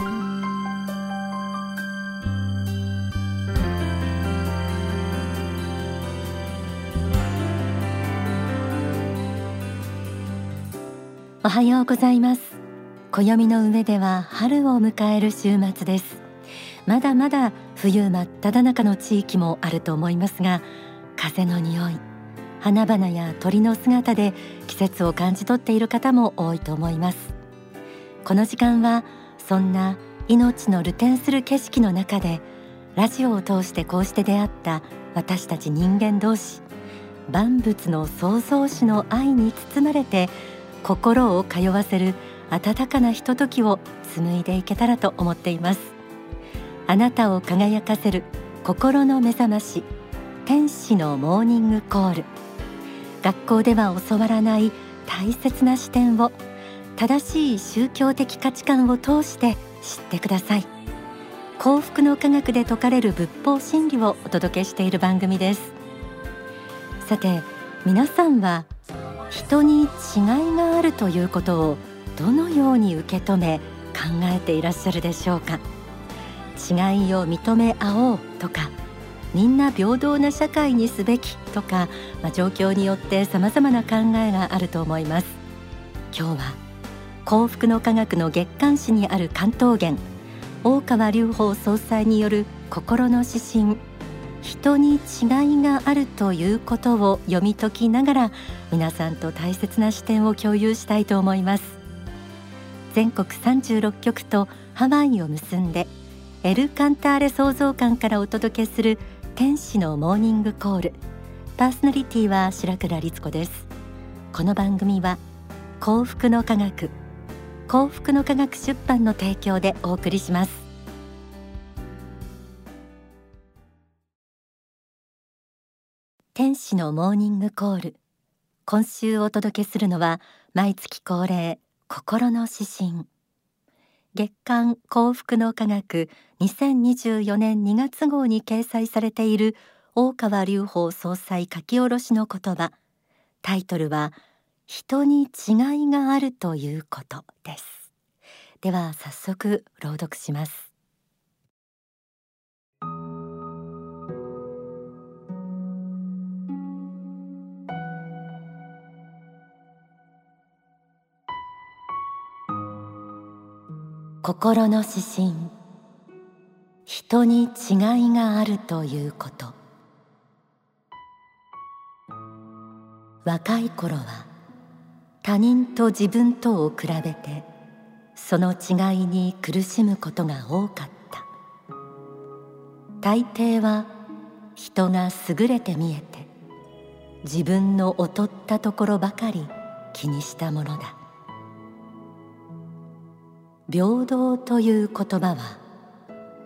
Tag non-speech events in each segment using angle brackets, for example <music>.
おはようございます。暦の上では春を迎える週末です。まだまだ冬真っ只中の地域もあると思いますが風の匂い花々や鳥の姿で季節を感じ取っている方も多いと思います。この時間はそんな命の流転する景色の中でラジオを通してこうして出会った私たち人間同士万物の創造主の愛に包まれて心を通わせる温かなひとときを紡いでいけたらと思っています。あなたを輝かせる心の目覚まし天使のモーニングコール。学校では教わらない大切な視点を正しい宗教的価値観を通して知ってください。幸福の科学で説かれる仏法真理をお届けしている番組です。さて皆さんは人に違いがあるということをどのように受け止め考えていらっしゃるでしょうか？違いを認め合おうとかみんな平等な社会にすべきとか、まあ、状況によって様々な考えがあると思います。今日は幸福の科学の月刊誌にある関東源大川隆法総裁による心の指針人に違いがあるということを読み解きながら皆さんと大切な視点を共有したいと思います。全国36局とハワイを結んでエル・カンターレ創造館からお届けする天使のモーニングコール。パーソナリティは白倉律子です。この番組は幸福の科学幸福の科学出版の提供でお送りします。天使のモーニングコール。今週お届けするのは毎月恒例心の指針。月刊幸福の科学2024年2月号に掲載されている大川隆法総裁書き下ろしの言葉。タイトルは人に違いがあるということです。では早速朗読します。心の指針。人に違いがあるということ。若い頃は他人と自分とを比べてその違いに苦しむことが多かった。大抵は人が優れて見えて自分の劣ったところばかり気にしたものだ。平等という言葉は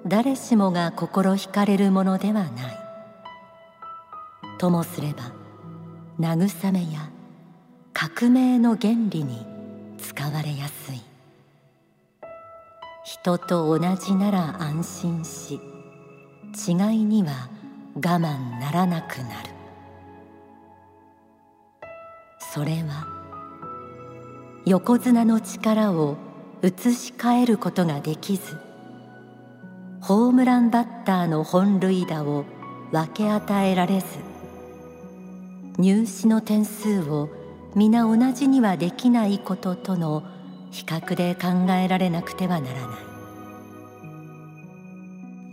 誰しもが心惹かれるものではない。ともすれば慰めや革命の原理に使われやすい。人と同じなら安心し違いには我慢ならなくなる。それは横綱の力を移し替えることができずホームランバッターの本塁打を分け与えられず入試の点数を皆同じにはできないこととの比較で考えられなくてはならない。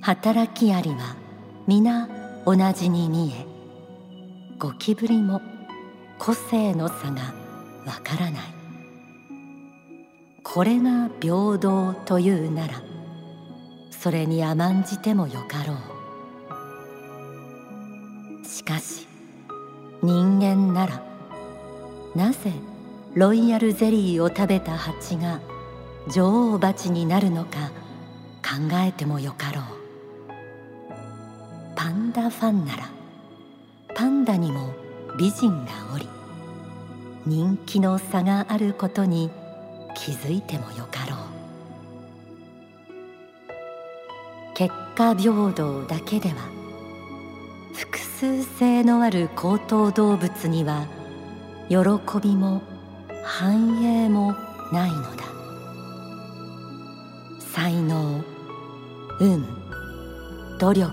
働きありは皆同じに見えゴキブリも個性の差がわからない。これが平等というならそれに甘んじてもよかろう。しかし人間ならなぜロイヤルゼリーを食べた蜂が女王蜂になるのか考えてもよかろう。パンダファンならパンダにも美人がおり人気の差があることに気づいてもよかろう。結果平等だけでは複数性のある高等動物には喜びも繁栄もないのだ。才能運努力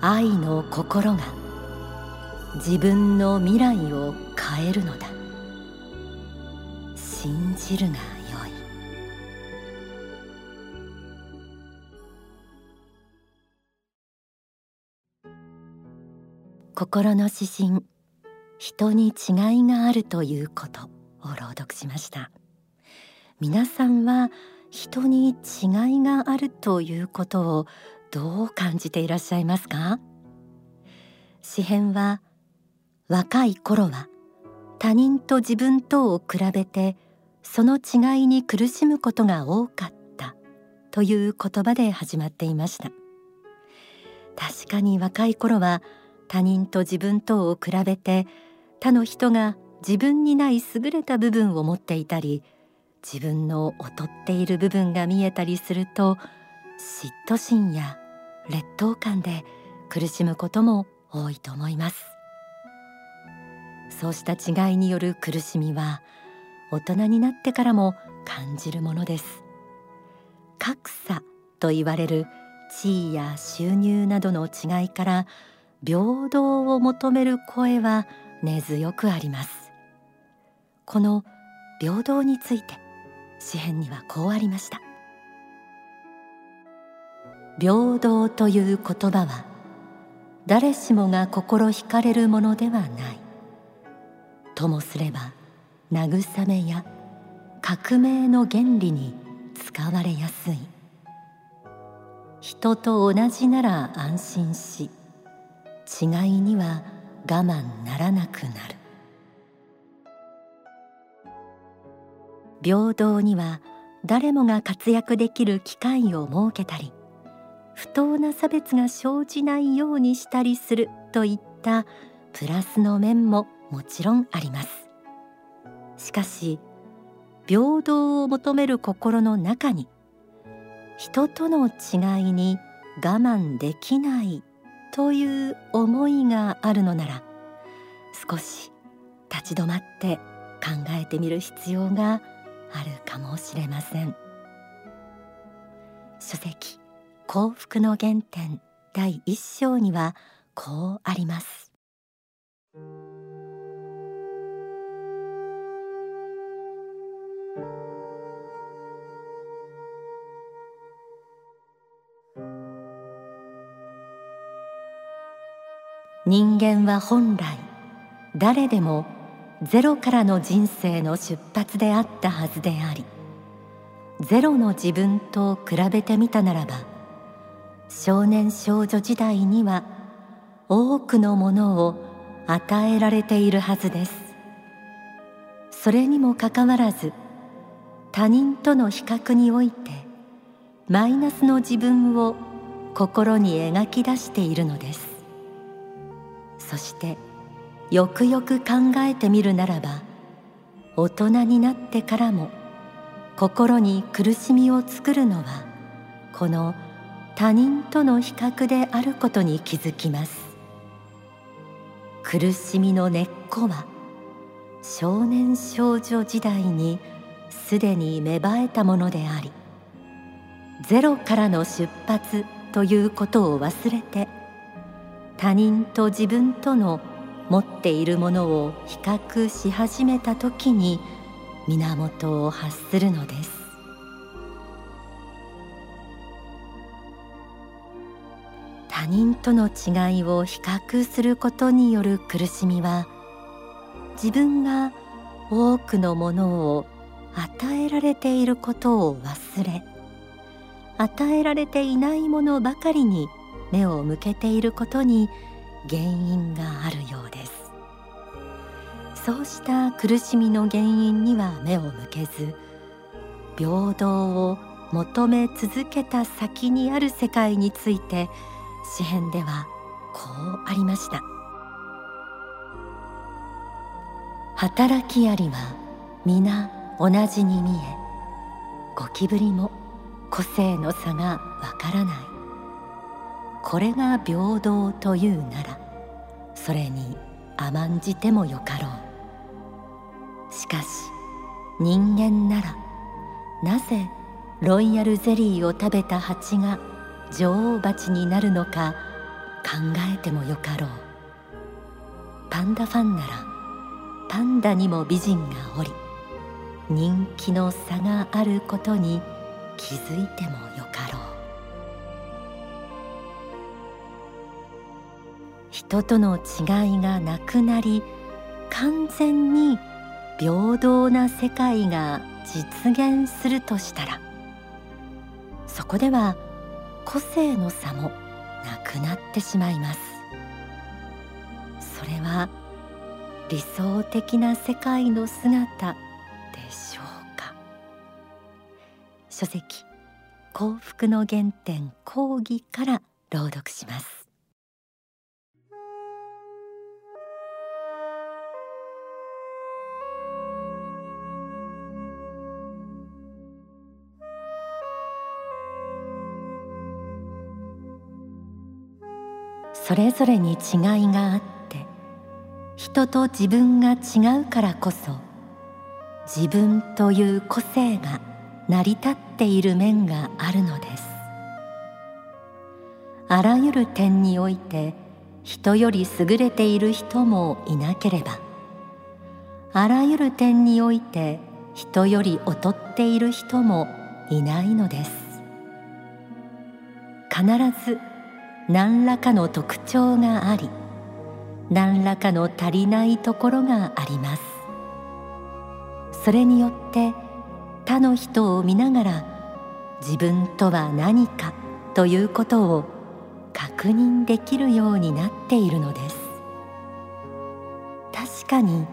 愛の心が自分の未来を変えるのだ。信じるがよい。心の指針人に違いがあるということを朗読しました。皆さんは人に違いがあるということをどう感じていらっしゃいますか？詩編は若い頃は他人と自分とを比べてその違いに苦しむことが多かったという言葉で始まっていました。確かに若い頃は他人と自分とを比べて他の人が自分にない優れた部分を持っていたり自分の劣っている部分が見えたりすると嫉妬心や劣等感で苦しむことも多いと思います。そうした違いによる苦しみは大人になってからも感じるものです。格差と言われる地位や収入などの違いから平等を求める声は根強くあります。この平等について詩編にはこうありました。平等という言葉は誰しもが心惹かれるものではない。ともすれば慰めや革命の原理に使われやすい。人と同じなら安心し違いには我慢ならなくなる。平等には誰もが活躍できる機会を設けたり不当な差別が生じないようにしたりするといったプラスの面ももちろんあります。しかし平等を求める心の中に人との違いに我慢できないという思いがあるのなら少し立ち止まって考えてみる必要があるかもしれません。書籍幸福の原点第一章にはこうあります。人間は本来誰でもゼロからの人生の出発であったはずでありゼロの自分と比べてみたならば少年少女時代には多くのものを与えられているはずです。それにもかかわらず他人との比較においてマイナスの自分を心に描き出しているのです。そしてよくよく考えてみるならば大人になってからも心に苦しみを作るのはこの他人との比較であることに気づきます。苦しみの根っこは少年少女時代にすでに芽生えたものでありゼロからの出発ということを忘れて他人と自分との持っているものを比較し始めた時に源を発するのです。他人との違いを比較することによる苦しみは自分が多くのものを与えられていることを忘れ与えられていないものばかりに目を向けていることに原因があるようです。そうした苦しみの原因には目を向けず平等を求め続けた先にある世界について詩編ではこうありました。働きありは皆同じに見えゴキブリも個性の差がわからない。これが平等というならそれに甘んじてもよかろう。しかし人間ならなぜロイヤルゼリーを食べた蜂が女王蜂になるのか考えてもよかろう。パンダファンならパンダにも美人がおり人気の差があることに気づいてもよかろう。人との違いがなくなり完全に平等な世界が実現するとしたらそこでは個性の差もなくなってしまいます。それは理想的な世界の姿でしょうか。書籍幸福の原点講義から朗読します。それぞれに違いがあって人と自分が違うからこそ自分という個性が成り立っている面があるのです。あらゆる点において人より優れている人もいなければあらゆる点において人より劣っている人もいないのです。必ず何らかの特徴があり何らかの足りないところがあります。それによって他の人を見ながら自分とは何かということを確認できるようになっているのです。確かに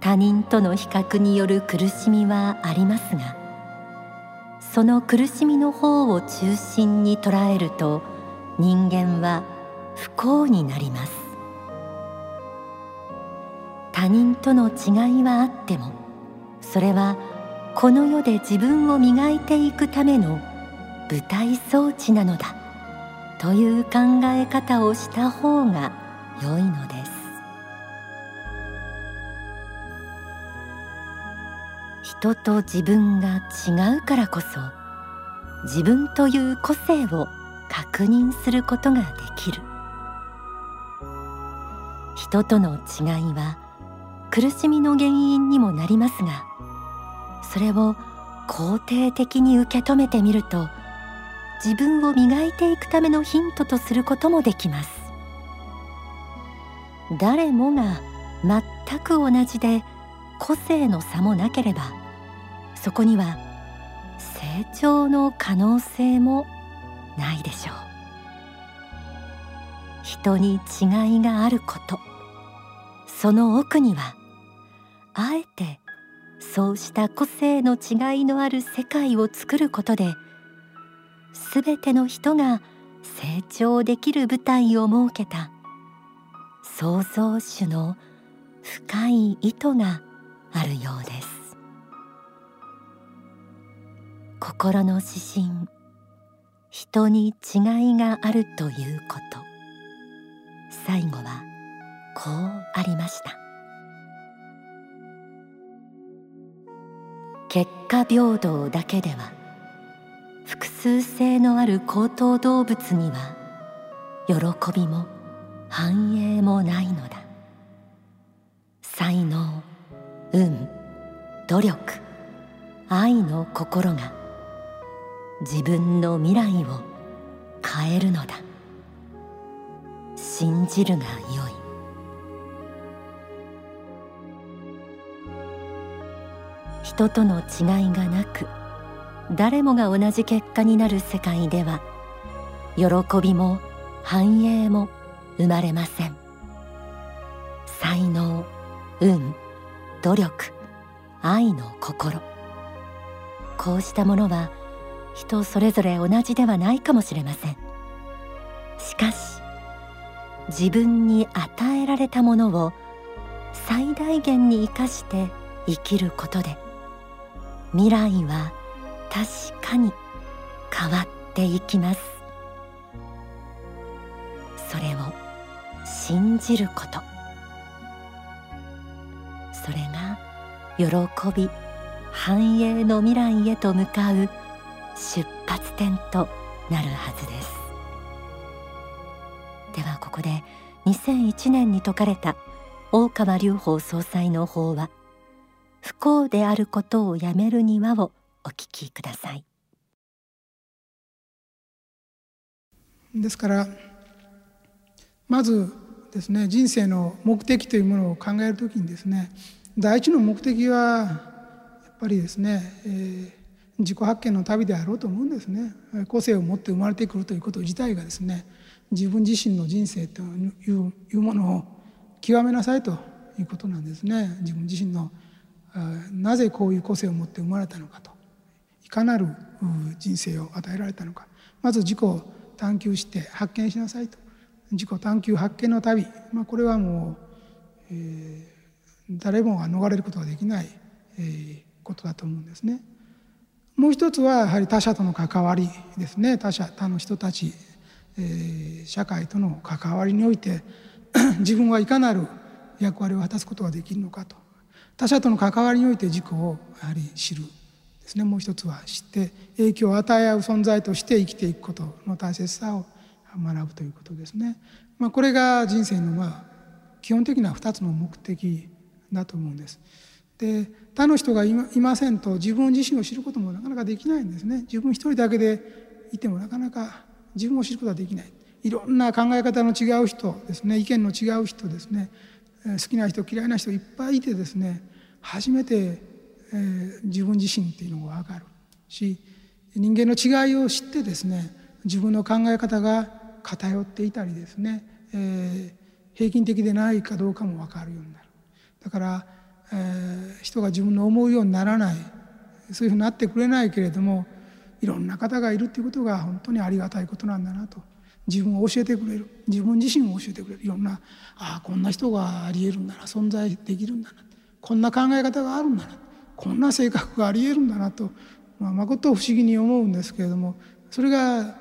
他人との比較による苦しみはありますがその苦しみの方を中心に捉えると人間は不幸になります。他人との違いはあってもそれはこの世で自分を磨いていくための舞台装置なのだという考え方をした方が良いのです。人と自分が違うからこそ自分という個性を確認することができる。人との違いは苦しみの原因にもなりますがそれを肯定的に受け止めてみると自分を磨いていくためのヒントとすることもできます。誰もが全く同じで個性の差もなければそこには成長の可能性もないでしょう。人に違いがあること。その奥にはあえてそうした個性の違いのある世界を作ることですべての人が成長できる舞台を設けた創造主の深い意図があるようです。心の指針人に違いがあるということ。最後はこうありました。結果平等だけでは複数性のある高等動物には喜びも繁栄もないのだ。才能運努力愛の心が自分の未来を変えるのだ。信じるがよい。人との違いがなく誰もが同じ結果になる世界では喜びも繁栄も生まれません。才能運努力愛の心。こうしたものは人それぞれ同じではないかもしれません。しかし自分に与えられたものを最大限に生かして生きることで未来は確かに変わっていきます。それを信じること。それが喜び繁栄の未来へと向かう出発点となるはずです。ではここで2001年に説かれた大川隆法総裁の法話不幸であることをやめるにはをお聞きください。ですからまずですね人生の目的というものを考えるときにですね第一の目的はやっぱりですね、えー、自己発見の旅であろうと思うんですね。個性を持って生まれてくるということ自体がですね自分自身の人生というものを極めなさいということなんですね。自分自身のなぜこういう個性を持って生まれたのかと。いかなる人生を与えられたのか。まず自己探求して発見しなさいと。自己探求発見の旅、まあ、これはもう、えー、誰もが逃れることができない、えー、ことだと思うんですね。もう一つはやはり他者との関わりですね他者他の人たち、えー、社会との関わりにおいて <clears throat> 自分はいかなる役割を果たすことができるのかと他者との関わりにおいて自己をやはり知るですねもう一つは知って影響を与え合う存在として生きていくことの大切さを学ぶということですね。まあ、これが人生のまあ基本的な2つの目的だと思うんです。で他の人がいませんと自分自身を知ることもなかなかできないんですね。自分一人だけでいてもなかなか自分を知ることはできない。いろんな考え方の違う人ですね。意見の違う人ですね。好きな人嫌いな人いっぱいいてですね。初めて、えー、自分自身っていうのが分かる。し人間の違いを知ってですね自分の考え方が偏っていたりですね、えー、平均的でないかどうかも分かるようになる。だから、えー、人が自分の思うようにならない。そういうふうになってくれないけれどもいろんな方がいるっていうことが本当にありがたいことなんだなと。自分を教えてくれる。自分自身を教えてくれる。いろんなああこんな人がありえるんだな。存在できるんだな。こんな考え方があるんだな。こんな性格がありえるんだなと、まあ、誠不思議に思うんですけれどもそれが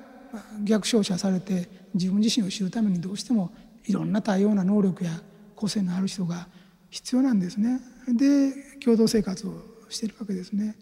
逆照射されて自分自身を知るためにどうしてもいろんな多様な能力や個性のある人が必要なんですね。で共同生活をしているわけですね。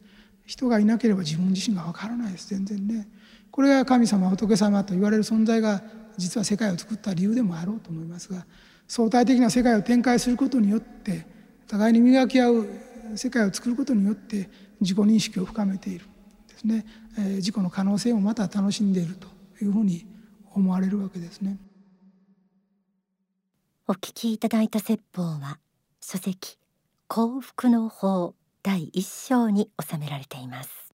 人がいなければ自分自身がわからないです全然ね。これが神様仏様と言われる存在が実は世界を作った理由でもあろうと思いますが相対的な世界を展開することによって互いに磨き合う世界を作ることによって自己認識を深めているですね、えー、自己の可能性をまた楽しんでいるというふうに思われるわけですね。お聞きいただいた説法は書籍幸福の法第一章に収められています。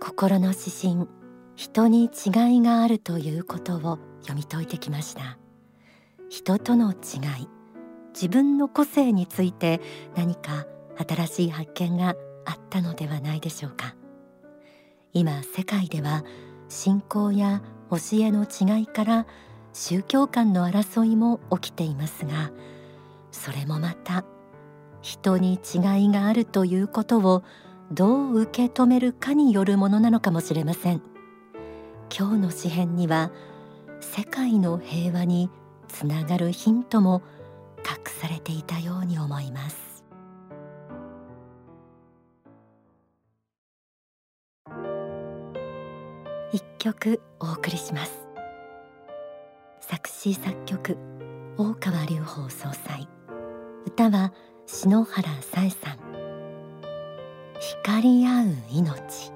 心の指針人に違いがあるということを読み解いてきました。人との違い自分の個性について何か新しい発見があったのではないでしょうか。今世界では信仰や教えの違いから宗教間の争いも起きていますがそれもまた人に違いがあるということをどう受け止めるかによるものなのかもしれません。今日の詩編には世界の平和につながるヒントも隠されていたように思います。一曲お送りします。作詞作曲大川隆法総裁。歌は篠原さえさん。光り合う命。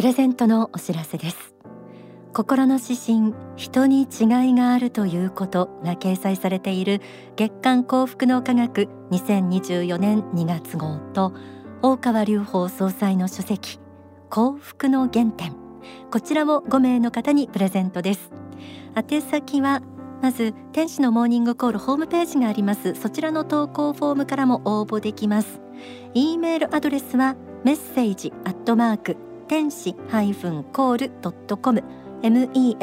プレゼントのお知らせです。心の指針人に違いがあるということが掲載されている月刊幸福の科学2024年2月号と大川隆法総裁の書籍幸福の原点。こちらを5名の方にプレゼントです。宛先はまず天使のモーニングコールホームページがあります。そちらの投稿フォームからも応募できます。e メールアドレスはメッセージアットマーク天使ハイフンコールドットコム message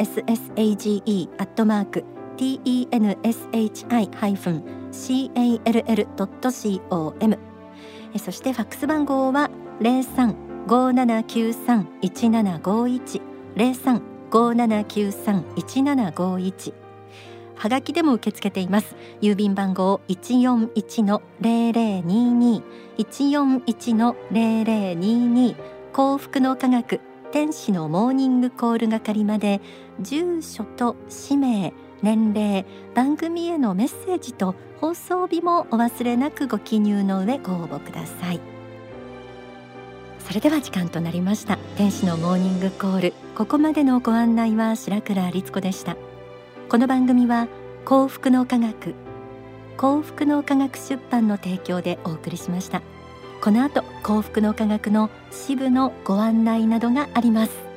アットマーク tenshi ハイフン call ドット com そしてファックス番号は零三五七九三一七五一零三五七九三一七五一。はがきでも受け付けています。郵便番号一四一の零零二二。一四一の零零二二。幸福の科学天使のモーニングコール係まで住所と氏名年齢番組へのメッセージと放送日もお忘れなくご記入の上ご応募ください。それでは時間となりました。天使のモーニングコール。ここまでのご案内は白倉律子でした。この番組は幸福の科学幸福の科学出版の提供でお送りしました。この後幸福の科学の支部のご案内などがあります。